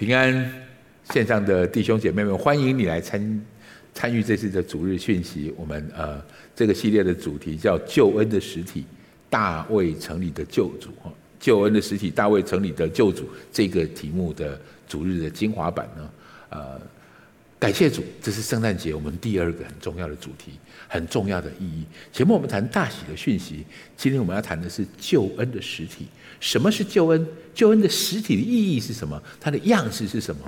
平安线上的弟兄姐妹们，欢迎你来参参与这次的主日讯息。我们呃这个系列的主题叫“救恩的实体，大卫城里的救主”哈，“救恩的实体，大卫城里的救主”这个题目的主日的精华版呢，呃。感谢主，这是圣诞节我们第二个很重要的主题，很重要的意义。前面我们谈大喜的讯息，今天我们要谈的是救恩的实体。什么是救恩？救恩的实体的意义是什么？它的样式是什么？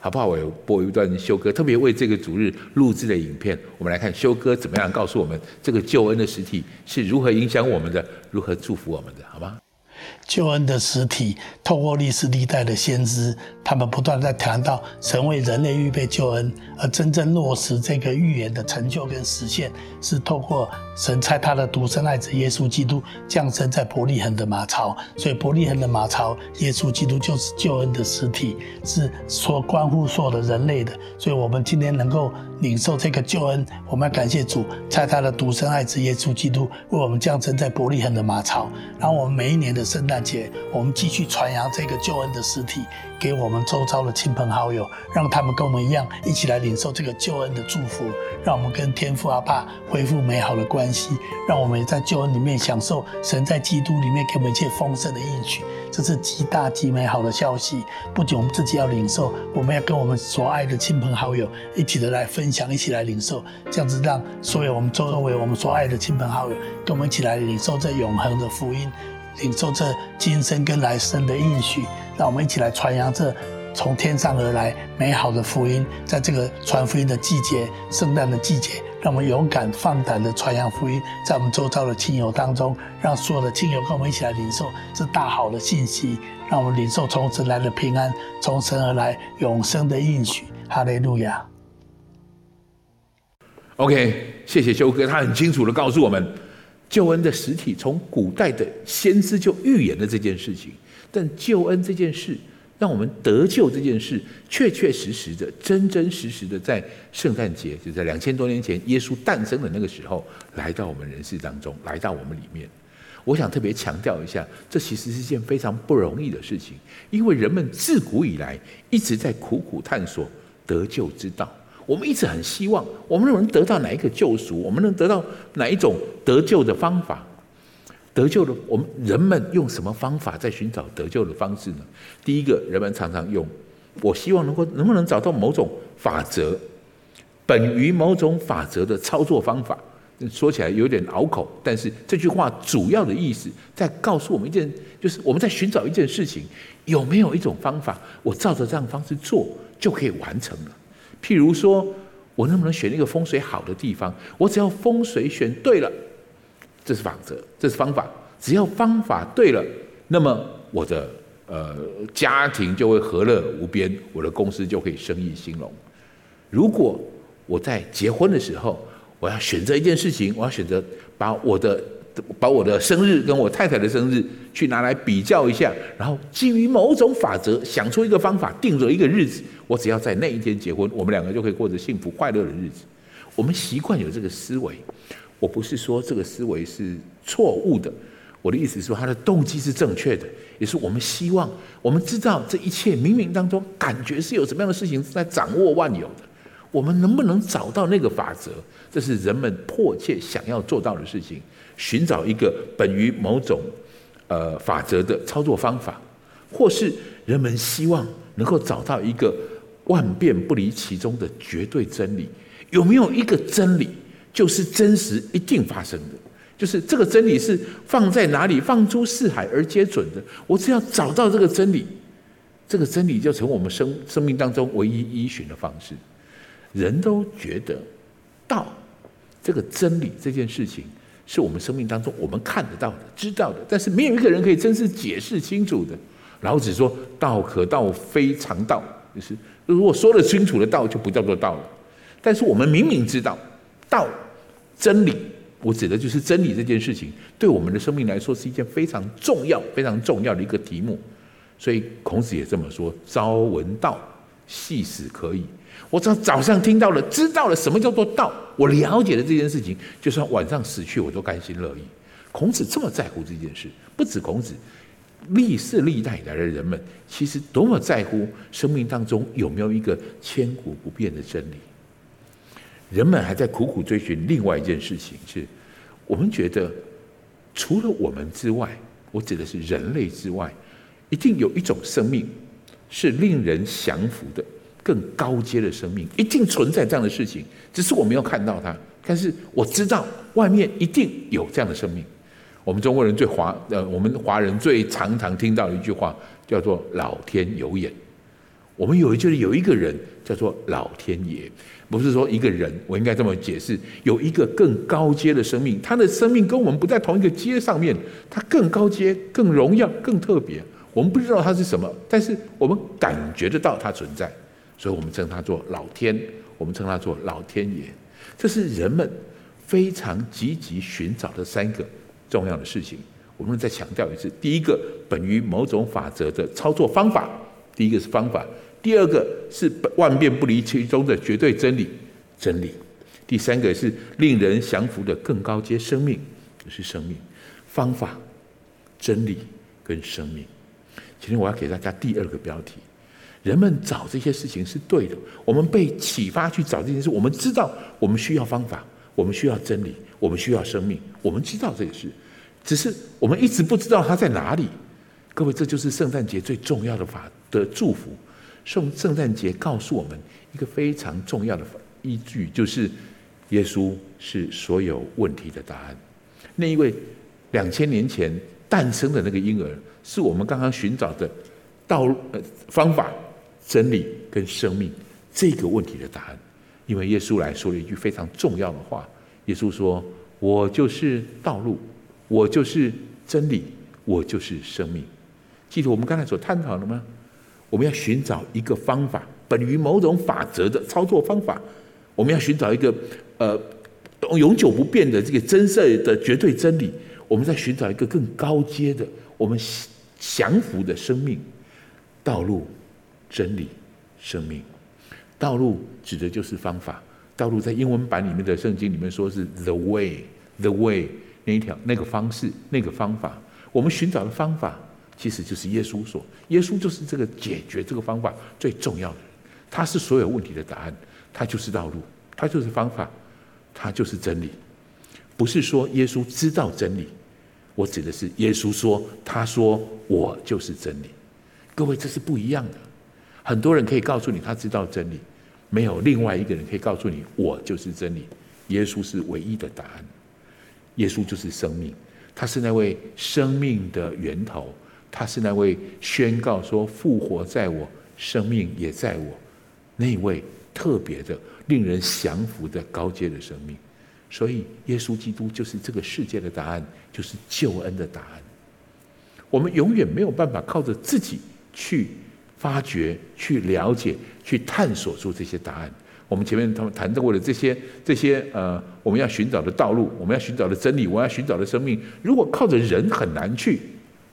好不好？我有播一段修歌，特别为这个主日录制的影片。我们来看修歌怎么样告诉我们这个救恩的实体是如何影响我们的，如何祝福我们的，好吗？救恩的实体，透过历史历代的先知，他们不断在谈到神为人类预备救恩，而真正落实这个预言的成就跟实现，是透过神差他的独生爱子耶稣基督降生在伯利恒的马槽。所以伯利恒的马槽，耶稣基督就是救恩的实体，是说关乎所有的人类的。所以我们今天能够。领受这个救恩，我们要感谢主，在他的独生爱子耶稣基督为我们降生在伯利恒的马槽。然后我们每一年的圣诞节，我们继续传扬这个救恩的实体给我们周遭的亲朋好友，让他们跟我们一样，一起来领受这个救恩的祝福，让我们跟天父阿爸恢复美好的关系，让我们在救恩里面享受神在基督里面给我们一切丰盛的应许。这是极大极美好的消息。不仅我们自己要领受，我们要跟我们所爱的亲朋好友一起的来分享，一起来领受，这样子让所有我们周围我们所爱的亲朋好友跟我们一起来领受这永恒的福音，领受这今生跟来生的应许。让我们一起来传扬这从天上而来美好的福音，在这个传福音的季节，圣诞的季节。让我们勇敢放胆的传扬福音，在我们周遭的亲友当中，让所有的亲友跟我们一起来领受这大好的信息，让我们领受从神来的平安，从神而来永生的应许。哈利路亚。OK，谢谢修哥，他很清楚的告诉我们，救恩的实体从古代的先知就预言了这件事情，但救恩这件事。让我们得救这件事，确确实实的、真真实实的，在圣诞节，就在两千多年前，耶稣诞生的那个时候，来到我们人世当中，来到我们里面。我想特别强调一下，这其实是件非常不容易的事情，因为人们自古以来一直在苦苦探索得救之道。我们一直很希望，我们能得到哪一个救赎，我们能得到哪一种得救的方法。得救的，我们人们用什么方法在寻找得救的方式呢？第一个，人们常常用，我希望能够能不能找到某种法则，本于某种法则的操作方法。说起来有点拗口，但是这句话主要的意思在告诉我们一件，就是我们在寻找一件事情，有没有一种方法，我照着这样方式做就可以完成了。譬如说，我能不能选一个风水好的地方？我只要风水选对了。这是法则，这是方法。只要方法对了，那么我的呃家庭就会和乐无边，我的公司就可以生意兴隆。如果我在结婚的时候，我要选择一件事情，我要选择把我的把我的生日跟我太太的生日去拿来比较一下，然后基于某种法则想出一个方法，定着一个日子，我只要在那一天结婚，我们两个就可以过着幸福快乐的日子。我们习惯有这个思维。我不是说这个思维是错误的，我的意思是说他的动机是正确的，也是我们希望我们知道这一切冥冥当中感觉是有什么样的事情在掌握万有的，我们能不能找到那个法则？这是人们迫切想要做到的事情，寻找一个本于某种呃法则的操作方法，或是人们希望能够找到一个万变不离其中的绝对真理，有没有一个真理？就是真实一定发生的，就是这个真理是放在哪里，放诸四海而皆准的。我只要找到这个真理，这个真理就成我们生生命当中唯一依循的方式。人都觉得道这个真理这件事情是我们生命当中我们看得到的、知道的，但是没有一个人可以真是解释清楚的。老子说：“道可道，非常道。”就是如果说得清楚的道，就不叫做道了。但是我们明明知道道。真理，我指的就是真理这件事情，对我们的生命来说是一件非常重要、非常重要的一个题目。所以孔子也这么说：“朝闻道，夕死可矣。”我只要早上听到了、知道了什么叫做道，我了解了这件事情，就算晚上死去，我都甘心乐意。孔子这么在乎这件事，不止孔子，历世历代以来的人们，其实多么在乎生命当中有没有一个千古不变的真理。人们还在苦苦追寻另外一件事情，是我们觉得除了我们之外，我指的是人类之外，一定有一种生命是令人降服的。更高阶的生命一定存在这样的事情，只是我没有看到它。但是我知道外面一定有这样的生命。我们中国人最华呃，我们华人最常常听到的一句话叫做“老天有眼”。我们有一句有一个人叫做老天爷，不是说一个人，我应该这么解释：有一个更高阶的生命，他的生命跟我们不在同一个阶上面，他更高阶、更荣耀、更特别。我们不知道他是什么，但是我们感觉得到他存在。所以我们称他做老天，我们称他做老天爷，这是人们非常积极寻找的三个重要的事情。我们再强调一次：第一个，本于某种法则的操作方法；第一个是方法；第二个是万变不离其中的绝对真理，真理；第三个是令人降服的更高阶生命，就是生命方法、真理跟生命。今天我要给大家第二个标题。人们找这些事情是对的，我们被启发去找这件事。我们知道我们需要方法，我们需要真理，我们需要生命。我们知道这个事，只是我们一直不知道它在哪里。各位，这就是圣诞节最重要的法的祝福。圣圣诞节告诉我们一个非常重要的依据，就是耶稣是所有问题的答案。那一位两千年前诞生的那个婴儿，是我们刚刚寻找的道路呃方法。真理跟生命这个问题的答案，因为耶稣来说了一句非常重要的话。耶稣说：“我就是道路，我就是真理，我就是生命。”记得我们刚才所探讨的吗？我们要寻找一个方法，本于某种法则的操作方法。我们要寻找一个呃永久不变的这个真色的绝对真理。我们在寻找一个更高阶的我们降服的生命道路。真理、生命、道路指的就是方法。道路在英文版里面的圣经里面说是 the way，the way 那一条那个方式那个方法。我们寻找的方法其实就是耶稣说，耶稣就是这个解决这个方法最重要的。他是所有问题的答案，他就是道路，他就是方法，他就是真理。不是说耶稣知道真理，我指的是耶稣说，他说我就是真理。各位，这是不一样的。很多人可以告诉你他知道真理，没有另外一个人可以告诉你我就是真理。耶稣是唯一的答案，耶稣就是生命，他是那位生命的源头，他是那位宣告说复活在我，生命也在我，那位特别的令人降服的高阶的生命。所以耶稣基督就是这个世界的答案，就是救恩的答案。我们永远没有办法靠着自己去。发掘、去了解、去探索出这些答案。我们前面他们谈到过的这些、这些呃，我们要寻找的道路，我们要寻找的真理，我要寻找的生命，如果靠着人很难去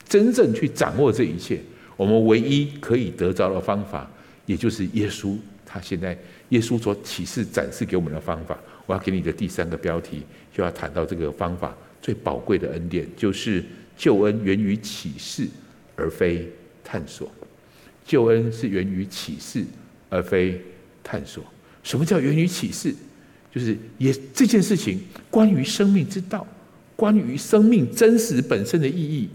真正去掌握这一切。我们唯一可以得着的方法，也就是耶稣。他现在耶稣所启示、展示给我们的方法。我要给你的第三个标题，就要谈到这个方法最宝贵的恩典，就是救恩源于启示，而非探索。救恩是源于启示，而非探索。什么叫源于启示？就是也这件事情，关于生命之道，关于生命真实本身的意义，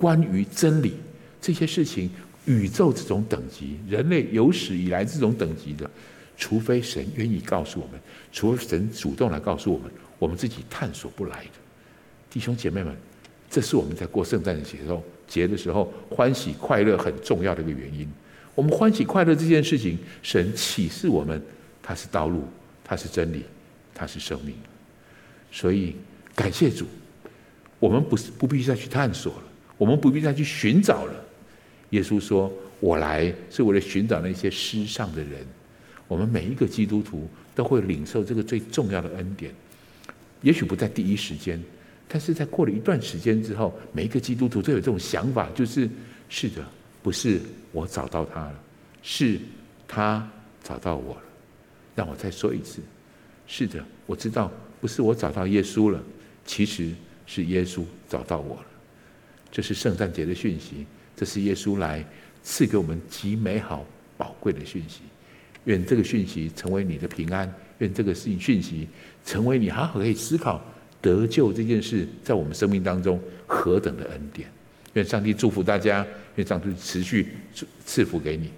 关于真理这些事情，宇宙这种等级，人类有史以来这种等级的，除非神愿意告诉我们，除非神主动来告诉我们，我们自己探索不来的。弟兄姐妹们，这是我们在过圣诞节的时候。节的时候，欢喜快乐很重要的一个原因。我们欢喜快乐这件事情，神启示我们，它是道路，它是真理，它是生命。所以感谢主，我们不是不必再去探索了，我们不必再去寻找了。耶稣说：“我来是为了寻找那些失丧的人。”我们每一个基督徒都会领受这个最重要的恩典，也许不在第一时间。但是在过了一段时间之后，每一个基督徒都有这种想法，就是是的，不是我找到他了，是他找到我了。让我再说一次，是的，我知道不是我找到耶稣了，其实是耶稣找到我了。这是圣诞节的讯息，这是耶稣来赐给我们极美好宝贵的讯息。愿这个讯息成为你的平安，愿这个事情讯息成为你好好可以思考得救这件事在我们生命当中何等的恩典。愿上帝祝福大家，愿上帝持续赐赐福给你。